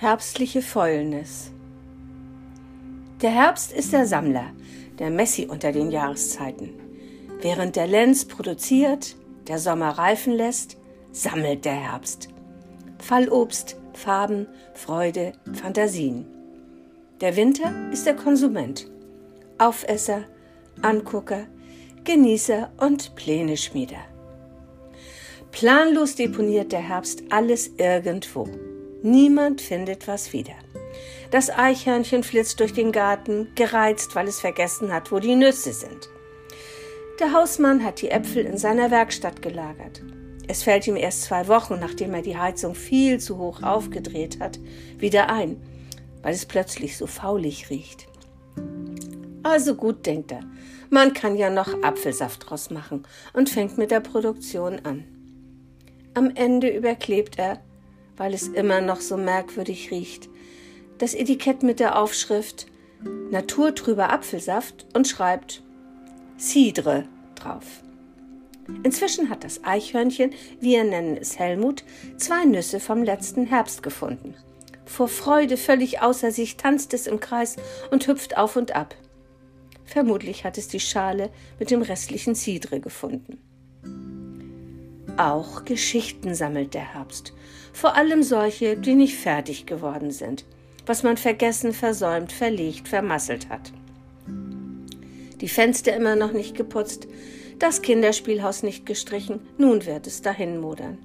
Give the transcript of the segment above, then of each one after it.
Herbstliche Fäulnis. Der Herbst ist der Sammler, der Messi unter den Jahreszeiten. Während der Lenz produziert, der Sommer reifen lässt, sammelt der Herbst. Fallobst, Farben, Freude, Fantasien. Der Winter ist der Konsument, Aufesser, Angucker, Genießer und Pläneschmieder. Planlos deponiert der Herbst alles irgendwo. Niemand findet was wieder. Das Eichhörnchen flitzt durch den Garten, gereizt, weil es vergessen hat, wo die Nüsse sind. Der Hausmann hat die Äpfel in seiner Werkstatt gelagert. Es fällt ihm erst zwei Wochen, nachdem er die Heizung viel zu hoch aufgedreht hat, wieder ein, weil es plötzlich so faulig riecht. Also gut, denkt er, man kann ja noch Apfelsaft draus machen und fängt mit der Produktion an. Am Ende überklebt er weil es immer noch so merkwürdig riecht. Das Etikett mit der Aufschrift Naturtrüber Apfelsaft und schreibt Cidre drauf. Inzwischen hat das Eichhörnchen, wir nennen es Helmut, zwei Nüsse vom letzten Herbst gefunden. Vor Freude völlig außer sich tanzt es im Kreis und hüpft auf und ab. Vermutlich hat es die Schale mit dem restlichen Cidre gefunden. Auch Geschichten sammelt der Herbst, vor allem solche, die nicht fertig geworden sind, was man vergessen, versäumt, verlegt, vermasselt hat. Die Fenster immer noch nicht geputzt, das Kinderspielhaus nicht gestrichen, nun wird es dahin modern.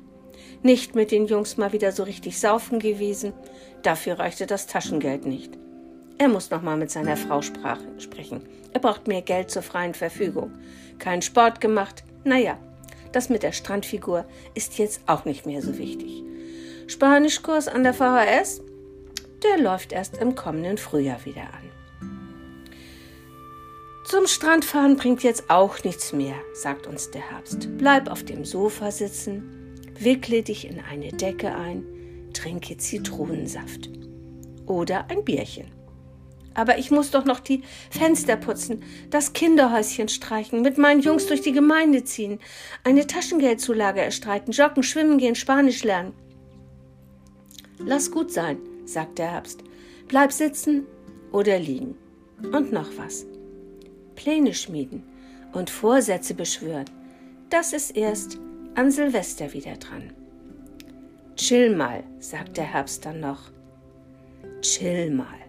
Nicht mit den Jungs mal wieder so richtig saufen gewesen, dafür reichte das Taschengeld nicht. Er muss noch mal mit seiner Frau sprechen. Er braucht mehr Geld zur freien Verfügung. Kein Sport gemacht, naja, das mit der Strandfigur ist jetzt auch nicht mehr so wichtig. Spanischkurs an der VHS, der läuft erst im kommenden Frühjahr wieder an. Zum Strandfahren bringt jetzt auch nichts mehr, sagt uns der Herbst. Bleib auf dem Sofa sitzen, wickle dich in eine Decke ein, trinke Zitronensaft oder ein Bierchen. Aber ich muss doch noch die Fenster putzen, das Kinderhäuschen streichen, mit meinen Jungs durch die Gemeinde ziehen, eine Taschengeldzulage erstreiten, joggen, schwimmen gehen, Spanisch lernen. Lass gut sein, sagt der Herbst. Bleib sitzen oder liegen. Und noch was. Pläne schmieden und Vorsätze beschwören. Das ist erst an Silvester wieder dran. Chill mal, sagt der Herbst dann noch. Chill mal.